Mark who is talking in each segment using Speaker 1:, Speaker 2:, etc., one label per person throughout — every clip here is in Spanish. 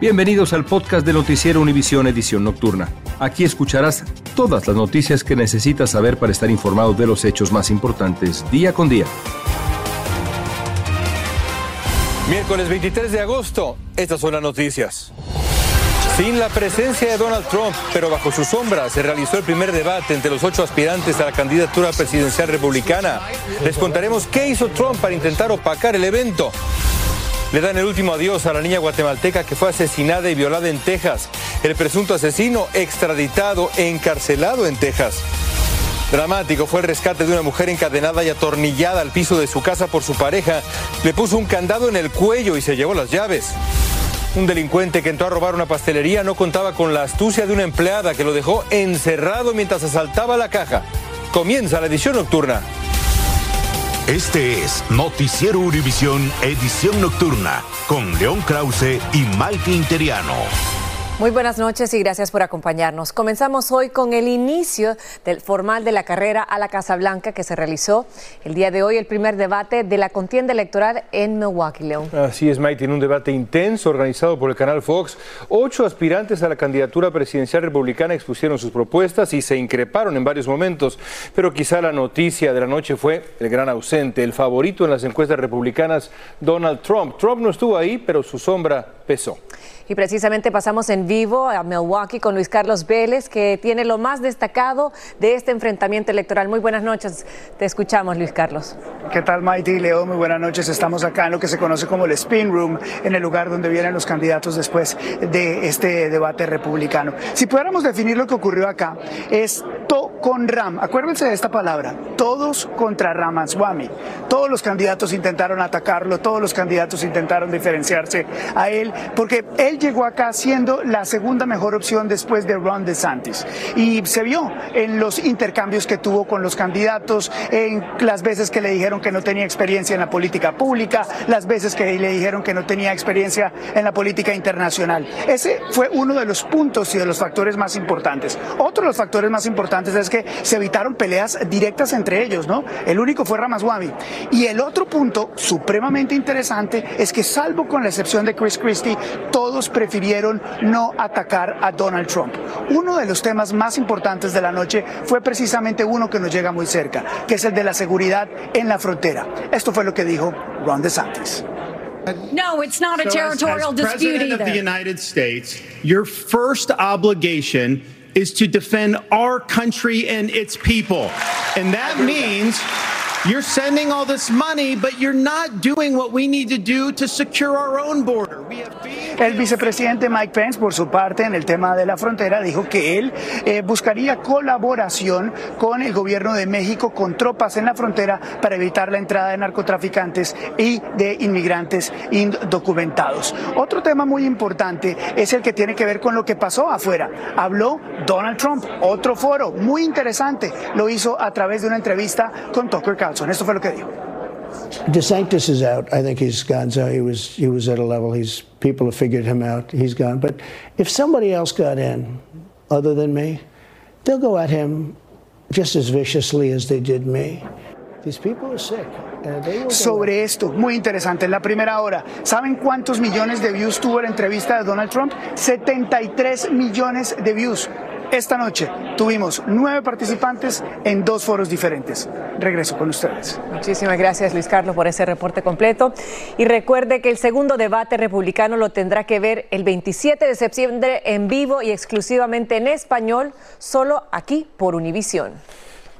Speaker 1: Bienvenidos al podcast de Noticiero Univisión Edición Nocturna. Aquí escucharás todas las noticias que necesitas saber para estar informado de los hechos más importantes día con día.
Speaker 2: Miércoles 23 de agosto, estas son las noticias. Sin la presencia de Donald Trump, pero bajo su sombra, se realizó el primer debate entre los ocho aspirantes a la candidatura presidencial republicana. Les contaremos qué hizo Trump para intentar opacar el evento. Le dan el último adiós a la niña guatemalteca que fue asesinada y violada en Texas. El presunto asesino extraditado encarcelado en Texas. Dramático fue el rescate de una mujer encadenada y atornillada al piso de su casa por su pareja. Le puso un candado en el cuello y se llevó las llaves. Un delincuente que entró a robar una pastelería no contaba con la astucia de una empleada que lo dejó encerrado mientras asaltaba la caja. Comienza la edición nocturna.
Speaker 3: Este es Noticiero Univisión Edición Nocturna con León Krause y Mike Interiano.
Speaker 4: Muy buenas noches y gracias por acompañarnos. Comenzamos hoy con el inicio del formal de la carrera a la Casa Blanca que se realizó el día de hoy, el primer debate de la contienda electoral en Milwaukee, León.
Speaker 2: Así es, Mike, tiene un debate intenso organizado por el canal Fox. Ocho aspirantes a la candidatura presidencial republicana expusieron sus propuestas y se increparon en varios momentos, pero quizá la noticia de la noche fue el gran ausente, el favorito en las encuestas republicanas, Donald Trump. Trump no estuvo ahí, pero su sombra pesó.
Speaker 4: Y precisamente pasamos en vivo a Milwaukee con Luis Carlos Vélez, que tiene lo más destacado de este enfrentamiento electoral. Muy buenas noches, te escuchamos, Luis Carlos.
Speaker 5: ¿Qué tal, Maite y Leo? Muy buenas noches. Estamos acá en lo que se conoce como el Spin Room, en el lugar donde vienen los candidatos después de este debate republicano. Si pudiéramos definir lo que ocurrió acá, es to con Ram. Acuérdense de esta palabra, todos contra Ramaswamy. Todos los candidatos intentaron atacarlo, todos los candidatos intentaron diferenciarse a él, porque él llegó acá siendo la segunda mejor opción después de Ron DeSantis. Y se vio en los intercambios que tuvo con los candidatos, en las veces que le dijeron que no tenía experiencia en la política pública, las veces que le dijeron que no tenía experiencia en la política internacional. Ese fue uno de los puntos y de los factores más importantes. Otro de los factores más importantes es que se evitaron peleas directas entre ellos, ¿no? El único fue Ramaswamy. Y el otro punto supremamente interesante es que salvo con la excepción de Chris Christie, todos prefirieron no atacar a Donald Trump. Uno de los temas más importantes de la noche fue precisamente uno que nos llega muy cerca, que es el de la seguridad en la frontera. Esto fue lo que dijo Ron DeSantis.
Speaker 6: No, it's not a territorial
Speaker 7: as
Speaker 6: dispute
Speaker 7: President
Speaker 6: either.
Speaker 7: of the United States, your first obligation is to defend our country and its people. And that means you're sending all this money, but you're not doing what we need to do to secure our own border. We have
Speaker 5: El vicepresidente Mike Pence, por su parte, en el tema de la frontera, dijo que él eh, buscaría colaboración con el gobierno de México, con tropas en la frontera para evitar la entrada de narcotraficantes y de inmigrantes indocumentados. Otro tema muy importante es el que tiene que ver con lo que pasó afuera. Habló Donald Trump, otro foro muy interesante, lo hizo a través de una entrevista con Tucker Carlson. Esto fue lo que dijo.
Speaker 8: DeSantis is out. I think he's gone. So he was he was at a level. He's people have figured him out. He's gone. But if somebody else got in, other than me, they'll go at him just as viciously as they did me. These people are sick.
Speaker 5: sobre esto, muy interesante, en la primera hora. ¿Saben cuántos millones de views tuvo la entrevista de Donald Trump? 73 millones de views. Esta noche tuvimos nueve participantes en dos foros diferentes. Regreso con ustedes.
Speaker 4: Muchísimas gracias, Luis Carlos, por ese reporte completo. Y recuerde que el segundo debate republicano lo tendrá que ver el 27 de septiembre en vivo y exclusivamente en español, solo aquí por Univisión.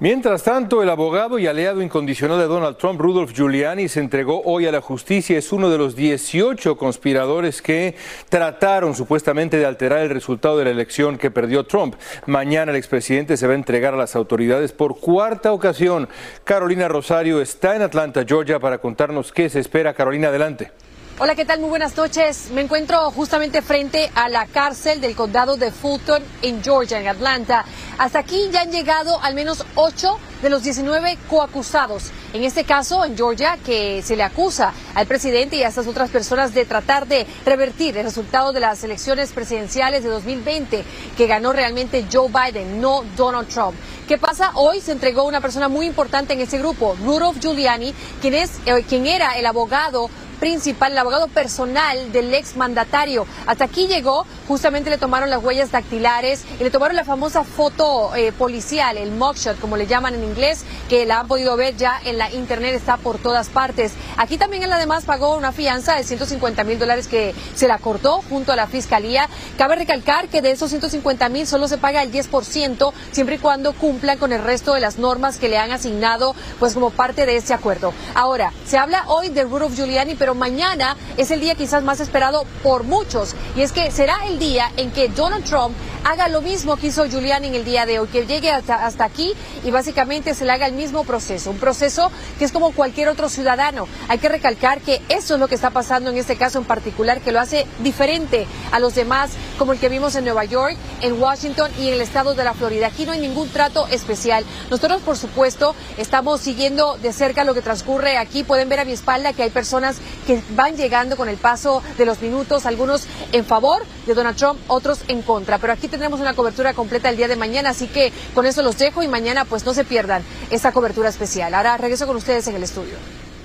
Speaker 2: Mientras tanto, el abogado y aliado incondicional de Donald Trump, Rudolph Giuliani, se entregó hoy a la justicia. Es uno de los 18 conspiradores que trataron supuestamente de alterar el resultado de la elección que perdió Trump. Mañana el expresidente se va a entregar a las autoridades por cuarta ocasión. Carolina Rosario está en Atlanta, Georgia, para contarnos qué se espera. Carolina, adelante.
Speaker 6: Hola, ¿qué tal? Muy buenas noches. Me encuentro justamente frente a la cárcel del condado de Fulton en Georgia, en Atlanta. Hasta aquí ya han llegado al menos 8 de los 19 coacusados. En este caso, en Georgia, que se le acusa al presidente y a estas otras personas de tratar de revertir el resultado de las elecciones presidenciales de 2020 que ganó realmente Joe Biden, no Donald Trump. ¿Qué pasa? Hoy se entregó una persona muy importante en ese grupo, Rudolph Giuliani, quien, es, eh, quien era el abogado principal, el abogado personal del ex mandatario. Hasta aquí llegó, justamente le tomaron las huellas dactilares y le tomaron la famosa foto eh, policial, el mugshot, como le llaman en inglés, que la han podido ver ya en la internet, está por todas partes. Aquí también él además pagó una fianza de 150 mil dólares que se la cortó junto a la fiscalía. Cabe recalcar que de esos 150 mil solo se paga el 10%, siempre y cuando cumplan con el resto de las normas que le han asignado, pues como parte de ese acuerdo. Ahora, se habla hoy de Rudolph Giuliani, pero mañana es el día quizás más esperado por muchos, y es que será el día en que Donald Trump haga lo mismo que hizo Giuliani en el día de hoy, que llegue hasta, hasta aquí y básicamente se le haga el mismo proceso, un proceso que es como cualquier otro ciudadano. Hay que recalcar que eso es lo que está pasando en este caso en particular, que lo hace diferente a los demás, como el que vimos en Nueva York, en Washington y en el estado de la Florida. Aquí no hay ningún trato especial. Nosotros, por supuesto, estamos siguiendo de cerca lo que transcurre aquí. Pueden ver a mi espalda que hay personas que van llegando con el paso de los minutos, algunos en favor de Donald Trump, otros en contra. Pero aquí tendremos una cobertura completa el día de mañana, así que con eso los dejo y mañana pues no se pierdan esta cobertura especial. Ahora regreso con ustedes en el estudio.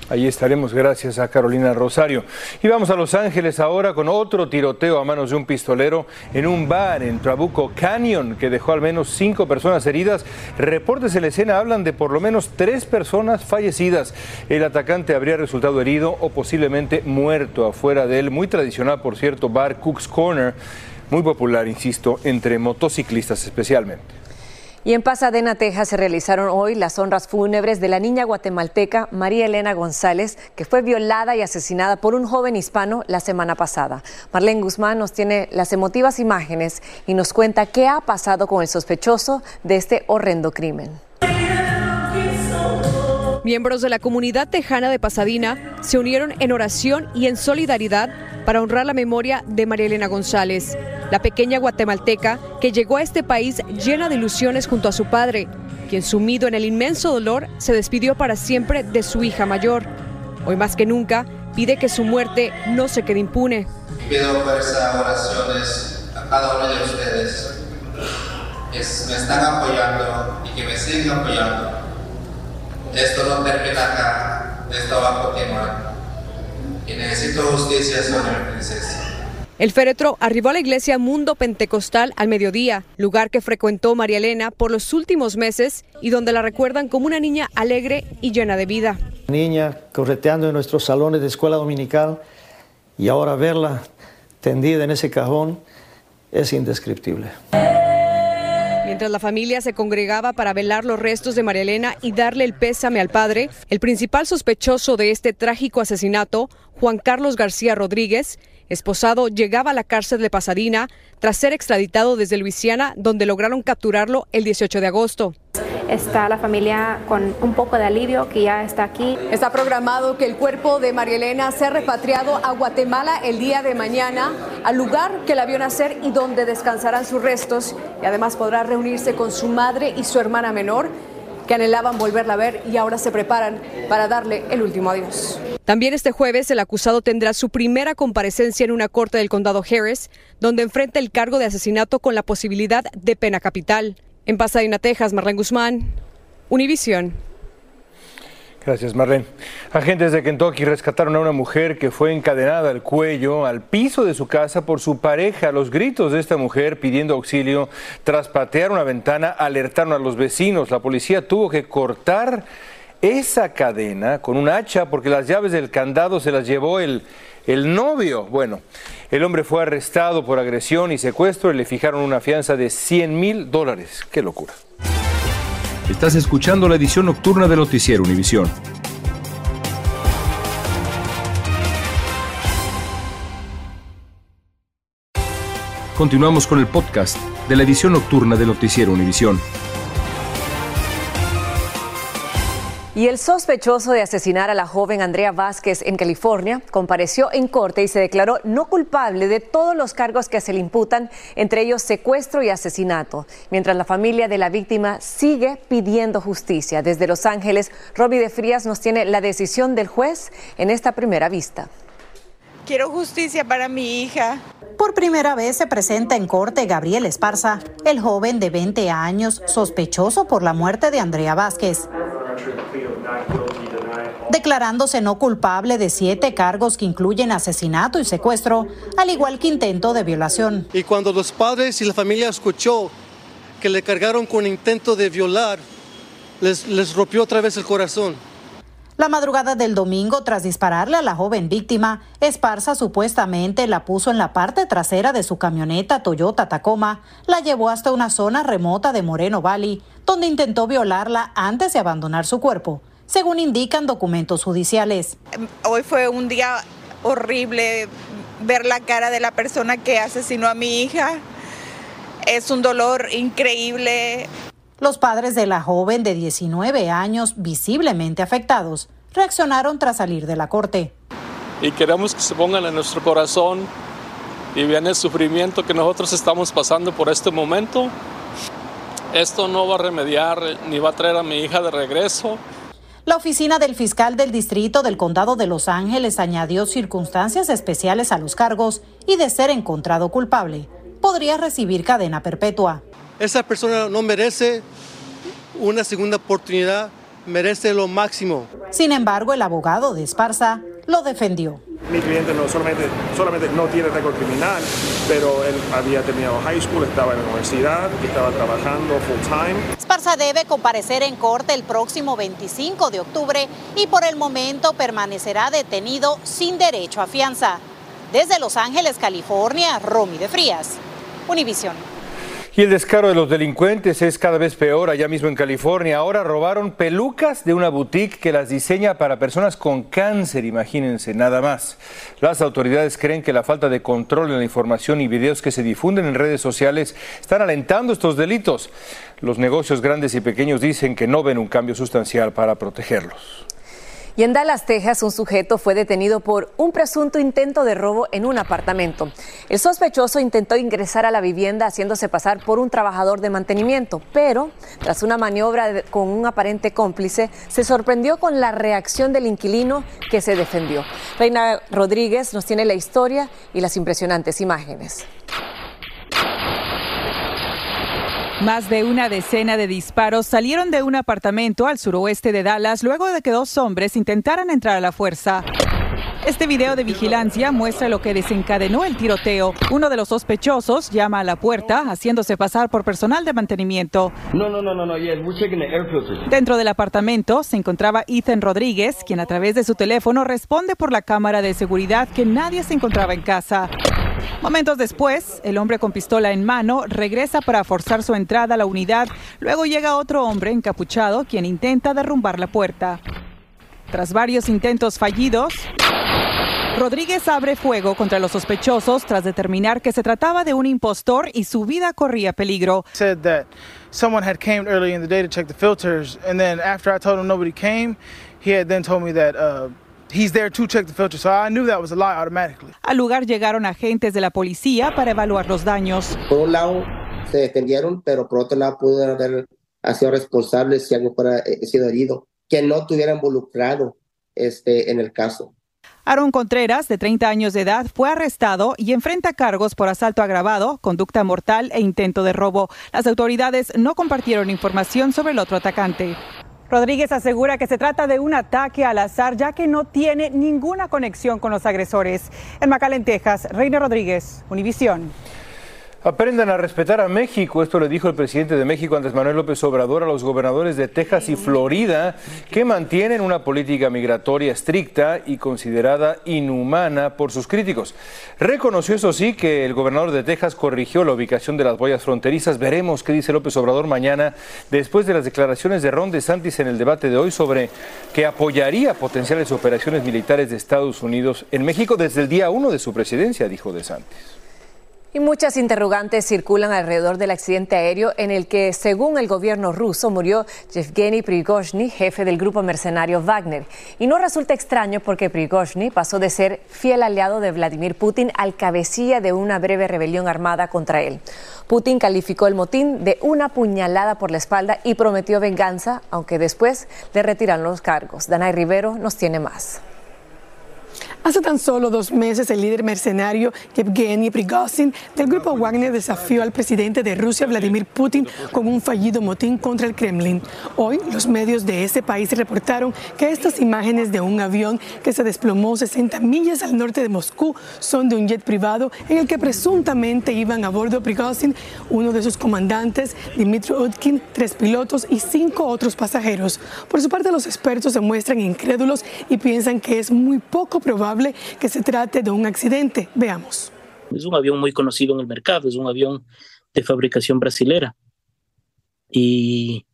Speaker 2: Ahí estaremos gracias a Carolina Rosario. Y vamos a Los Ángeles ahora con otro tiroteo a manos de un pistolero en un bar en Trabuco Canyon que dejó al menos cinco personas heridas. Reportes en la escena hablan de por lo menos tres personas fallecidas. El atacante habría resultado herido o posiblemente muerto afuera del muy tradicional, por cierto, bar Cook's Corner, muy popular, insisto, entre motociclistas especialmente.
Speaker 4: Y en Pasadena, Texas, se realizaron hoy las honras fúnebres de la niña guatemalteca María Elena González, que fue violada y asesinada por un joven hispano la semana pasada. Marlene Guzmán nos tiene las emotivas imágenes y nos cuenta qué ha pasado con el sospechoso de este horrendo crimen.
Speaker 9: Miembros de la comunidad tejana de Pasadena se unieron en oración y en solidaridad para honrar la memoria de María Elena González, la pequeña guatemalteca que llegó a este país llena de ilusiones junto a su padre, quien sumido en el inmenso dolor se despidió para siempre de su hija mayor. Hoy más que nunca pide que su muerte no se quede impune.
Speaker 10: Pido fuerza, oraciones a cada uno de ustedes que me están apoyando y que me siguen apoyando. Esto no termina acá, esto va a continuar. Y necesito justicia sobre mi princesa.
Speaker 9: El féretro arribó a la iglesia Mundo Pentecostal al mediodía, lugar que frecuentó María Elena por los últimos meses y donde la recuerdan como una niña alegre y llena de vida.
Speaker 11: Niña correteando en nuestros salones de escuela dominical y ahora verla tendida en ese cajón es indescriptible.
Speaker 9: Mientras la familia se congregaba para velar los restos de María Elena y darle el pésame al padre, el principal sospechoso de este trágico asesinato, Juan Carlos García Rodríguez, esposado llegaba a la cárcel de Pasadena tras ser extraditado desde Luisiana, donde lograron capturarlo el 18 de agosto.
Speaker 12: Está la familia con un poco de alivio que ya está aquí.
Speaker 9: Está programado que el cuerpo de María Elena sea repatriado a Guatemala el día de mañana, al lugar que la vio nacer y donde descansarán sus restos. Y además podrá reunirse con su madre y su hermana menor que anhelaban volverla a ver y ahora se preparan para darle el último adiós. También este jueves el acusado tendrá su primera comparecencia en una corte del condado Harris, donde enfrenta el cargo de asesinato con la posibilidad de pena capital. En Pasadena, Texas, Marlene Guzmán, Univisión.
Speaker 2: Gracias, Marlene. Agentes de Kentucky rescataron a una mujer que fue encadenada al cuello al piso de su casa por su pareja. Los gritos de esta mujer pidiendo auxilio tras patear una ventana alertaron a los vecinos. La policía tuvo que cortar esa cadena con un hacha porque las llaves del candado se las llevó el, el novio. Bueno, el hombre fue arrestado por agresión y secuestro y le fijaron una fianza de 100 mil dólares. ¡Qué locura!
Speaker 1: Estás escuchando la edición nocturna de Noticiero Univisión. Continuamos con el podcast de la edición nocturna de Noticiero Univisión.
Speaker 4: Y el sospechoso de asesinar a la joven Andrea Vázquez en California compareció en corte y se declaró no culpable de todos los cargos que se le imputan, entre ellos secuestro y asesinato, mientras la familia de la víctima sigue pidiendo justicia. Desde Los Ángeles, Robbie de Frías nos tiene la decisión del juez en esta primera vista.
Speaker 13: Quiero justicia para mi hija.
Speaker 14: Por primera vez se presenta en corte Gabriel Esparza, el joven de 20 años sospechoso por la muerte de Andrea Vázquez. Declarándose no culpable de siete cargos que incluyen asesinato y secuestro, al igual que intento de violación.
Speaker 15: Y cuando los padres y la familia escuchó que le cargaron con intento de violar, les, les rompió otra vez el corazón.
Speaker 14: La madrugada del domingo, tras dispararle a la joven víctima, Esparza supuestamente la puso en la parte trasera de su camioneta Toyota Tacoma, la llevó hasta una zona remota de Moreno Valley, donde intentó violarla antes de abandonar su cuerpo, según indican documentos judiciales.
Speaker 13: Hoy fue un día horrible ver la cara de la persona que asesinó a mi hija. Es un dolor increíble.
Speaker 14: Los padres de la joven de 19 años, visiblemente afectados, reaccionaron tras salir de la corte.
Speaker 16: Y queremos que se pongan en nuestro corazón y vean el sufrimiento que nosotros estamos pasando por este momento. Esto no va a remediar ni va a traer a mi hija de regreso.
Speaker 14: La oficina del fiscal del distrito del condado de Los Ángeles añadió circunstancias especiales a los cargos y de ser encontrado culpable, podría recibir cadena perpetua.
Speaker 15: Esa persona no merece una segunda oportunidad, merece lo máximo.
Speaker 14: Sin embargo, el abogado de Esparza lo defendió.
Speaker 17: Mi cliente no solamente, solamente no tiene récord criminal, pero él había terminado high school, estaba en la universidad, estaba trabajando full time.
Speaker 14: Esparza debe comparecer en corte el próximo 25 de octubre y por el momento permanecerá detenido sin derecho a fianza. Desde Los Ángeles, California, Romy de Frías, Univisión.
Speaker 2: Y el descaro de los delincuentes es cada vez peor allá mismo en California. Ahora robaron pelucas de una boutique que las diseña para personas con cáncer, imagínense, nada más. Las autoridades creen que la falta de control en la información y videos que se difunden en redes sociales están alentando estos delitos. Los negocios grandes y pequeños dicen que no ven un cambio sustancial para protegerlos.
Speaker 4: Y en Dallas, Texas, un sujeto fue detenido por un presunto intento de robo en un apartamento. El sospechoso intentó ingresar a la vivienda haciéndose pasar por un trabajador de mantenimiento, pero tras una maniobra con un aparente cómplice, se sorprendió con la reacción del inquilino que se defendió. Reina Rodríguez nos tiene la historia y las impresionantes imágenes.
Speaker 18: Más de una decena de disparos salieron de un apartamento al suroeste de Dallas luego de que dos hombres intentaran entrar a la fuerza. Este video de vigilancia muestra lo que desencadenó el tiroteo. Uno de los sospechosos llama a la puerta, haciéndose pasar por personal de mantenimiento.
Speaker 19: No, no, no, no, no. Yes, we're checking the air.
Speaker 18: Dentro del apartamento se encontraba Ethan Rodríguez, quien a través de su teléfono responde por la cámara de seguridad que nadie se encontraba en casa. Momentos después, el hombre con pistola en mano regresa para forzar su entrada a la unidad. Luego llega otro hombre encapuchado quien intenta derrumbar la puerta. Tras varios intentos fallidos, Rodríguez abre fuego contra los sospechosos tras determinar que se trataba de un impostor y su vida corría peligro.
Speaker 20: Said that someone had came early in the day to check the filters, and then after I told him nobody came, he had then told me that uh, he's there to check the filters. So I knew that was a lie automatically.
Speaker 18: Al lugar llegaron agentes de la policía para evaluar los daños.
Speaker 21: Por un lado se defendieron, pero por otro lado pudieron haber sido responsables si algo fuera eh, sido herido, que no estuviera involucrado este, en el caso.
Speaker 18: Aaron Contreras, de 30 años de edad, fue arrestado y enfrenta cargos por asalto agravado, conducta mortal e intento de robo. Las autoridades no compartieron información sobre el otro atacante.
Speaker 22: Rodríguez asegura que se trata de un ataque al azar, ya que no tiene ninguna conexión con los agresores. En McAllen, Texas, Reina Rodríguez, Univisión.
Speaker 2: Aprendan a respetar a México. Esto le dijo el presidente de México, Andrés Manuel López Obrador, a los gobernadores de Texas y Florida, que mantienen una política migratoria estricta y considerada inhumana por sus críticos. Reconoció, eso sí, que el gobernador de Texas corrigió la ubicación de las boyas fronterizas. Veremos qué dice López Obrador mañana, después de las declaraciones de Ron DeSantis en el debate de hoy sobre que apoyaría potenciales operaciones militares de Estados Unidos en México desde el día uno de su presidencia, dijo DeSantis.
Speaker 4: Y muchas interrogantes circulan alrededor del accidente aéreo en el que, según el gobierno ruso, murió Yevgeny Prigozhin, jefe del grupo mercenario Wagner. Y no resulta extraño porque Prigozhin pasó de ser fiel aliado de Vladimir Putin al cabecilla de una breve rebelión armada contra él. Putin calificó el motín de una puñalada por la espalda y prometió venganza, aunque después le retiran los cargos. Danay Rivero nos tiene más.
Speaker 23: Hace tan solo dos meses, el líder mercenario Yevgeny Prigozhin del grupo Wagner desafió al presidente de Rusia, Vladimir Putin, con un fallido motín contra el Kremlin. Hoy, los medios de ese país reportaron que estas imágenes de un avión que se desplomó 60 millas al norte de Moscú son de un jet privado en el que presuntamente iban a bordo Prigozhin, uno de sus comandantes, Dmitry Utkin, tres pilotos y cinco otros pasajeros. Por su parte, los expertos se muestran incrédulos y piensan que es muy poco probable que se trate de un accidente. Veamos.
Speaker 24: Es un avión muy conocido en el mercado, es un avión de fabricación brasilera. Y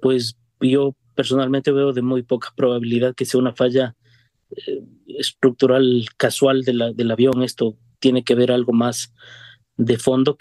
Speaker 24: pues yo personalmente veo de muy poca probabilidad que sea una falla eh, estructural casual del avión. Esto tiene que ver algo más de fondo.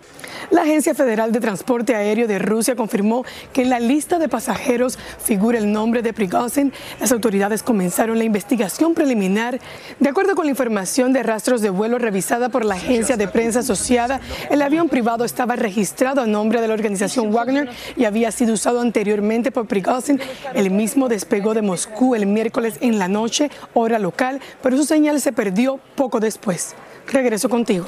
Speaker 23: La Agencia Federal de Transporte Aéreo de Rusia confirmó que en la lista de pasajeros figura el nombre de Prigozhin. Las autoridades comenzaron la investigación preliminar. De acuerdo con la información de rastros de vuelo revisada por la agencia de prensa asociada, el avión privado estaba registrado a nombre de la organización Wagner y había sido usado anteriormente por Prigozhin. El mismo despegó de Moscú el miércoles en la noche, hora local, pero su señal se perdió poco después. Regreso contigo.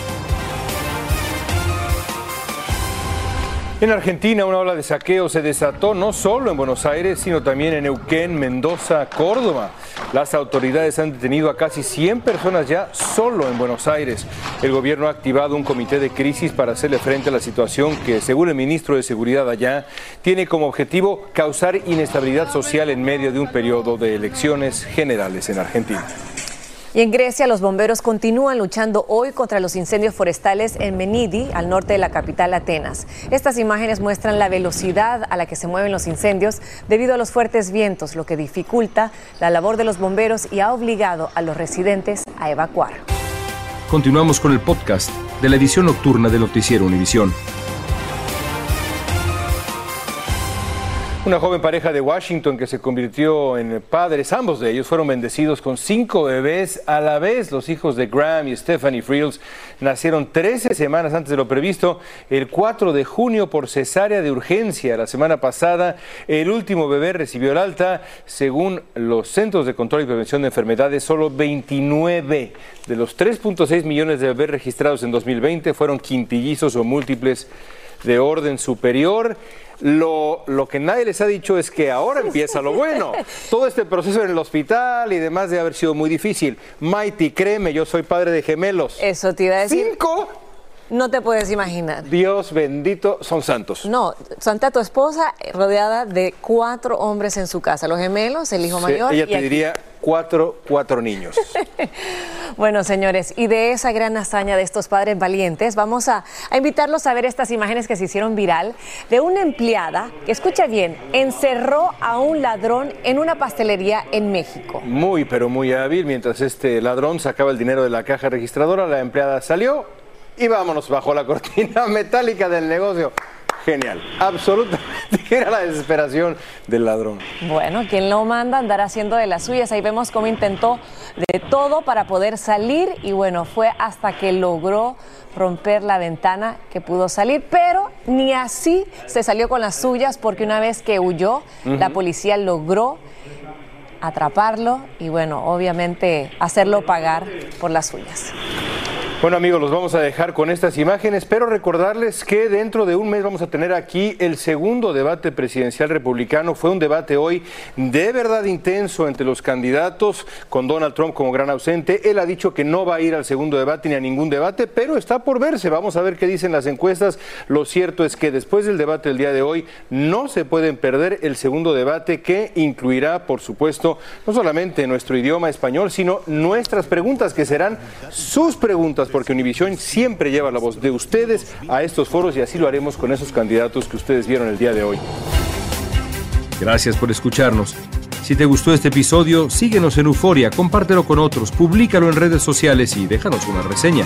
Speaker 2: En Argentina, una ola de saqueo se desató no solo en Buenos Aires, sino también en Neuquén, Mendoza, Córdoba. Las autoridades han detenido a casi 100 personas ya solo en Buenos Aires. El gobierno ha activado un comité de crisis para hacerle frente a la situación que, según el ministro de Seguridad allá, tiene como objetivo causar inestabilidad social en medio de un periodo de elecciones generales en Argentina.
Speaker 4: Y en Grecia, los bomberos continúan luchando hoy contra los incendios forestales en Menidi, al norte de la capital Atenas. Estas imágenes muestran la velocidad a la que se mueven los incendios debido a los fuertes vientos, lo que dificulta la labor de los bomberos y ha obligado a los residentes a evacuar.
Speaker 1: Continuamos con el podcast de la edición nocturna de Noticiero Univisión.
Speaker 2: Una joven pareja de Washington que se convirtió en padres, ambos de ellos fueron bendecidos con cinco bebés a la vez. Los hijos de Graham y Stephanie Frills nacieron 13 semanas antes de lo previsto, el 4 de junio por cesárea de urgencia. La semana pasada, el último bebé recibió el alta. Según los Centros de Control y Prevención de Enfermedades, solo 29 de los 3.6 millones de bebés registrados en 2020 fueron quintillizos o múltiples de orden superior. Lo, lo, que nadie les ha dicho es que ahora empieza lo bueno. Todo este proceso en el hospital y demás de haber sido muy difícil. Mighty, créeme, yo soy padre de gemelos.
Speaker 4: Eso te iba a decir.
Speaker 2: ¿Cinco?
Speaker 4: No te puedes imaginar.
Speaker 2: Dios bendito, son santos.
Speaker 4: No, santa tu esposa rodeada de cuatro hombres en su casa, los gemelos, el hijo
Speaker 2: Sí,
Speaker 4: mayor.
Speaker 2: ella te diría cuatro, cuatro niños.
Speaker 4: Bueno, señores, y de esa gran hazaña de estos padres valientes, vamos a, a invitarlos a ver estas imágenes que se hicieron viral de una empleada que, escucha bien, encerró a un ladrón en una pastelería en México.
Speaker 2: Muy, pero muy hábil. Mientras este ladrón sacaba el dinero de la caja registradora, la empleada salió y vámonos bajo la cortina metálica del negocio. Genial, absolutamente. Era la desesperación del ladrón.
Speaker 4: Bueno, ¿quién lo manda a andar haciendo de las suyas? Ahí vemos cómo intentó de todo para poder salir y bueno, fue hasta que logró romper la ventana que pudo salir, pero ni así se salió con las suyas porque una vez que huyó, la policía logró atraparlo y bueno, obviamente hacerlo pagar por las suyas.
Speaker 2: Bueno amigos, los vamos a dejar con estas imágenes, pero recordarles que dentro de un mes vamos a tener aquí el segundo debate presidencial republicano. Fue un debate hoy de verdad intenso entre los candidatos, con Donald Trump como gran ausente. Él ha dicho que no va a ir al segundo debate ni a ningún debate, pero está por verse. Vamos a ver qué dicen las encuestas. Lo cierto es que después del debate del día de hoy no se pueden perder el segundo debate que incluirá, por supuesto, no solamente nuestro idioma español, sino nuestras preguntas, que serán sus preguntas, porque Univisión siempre lleva la voz de ustedes a estos foros y así lo haremos con esos candidatos que ustedes vieron el día de hoy.
Speaker 1: Gracias por escucharnos. Si te gustó este episodio, síguenos en Euforia, compártelo con otros, públicalo en redes sociales y déjanos una reseña.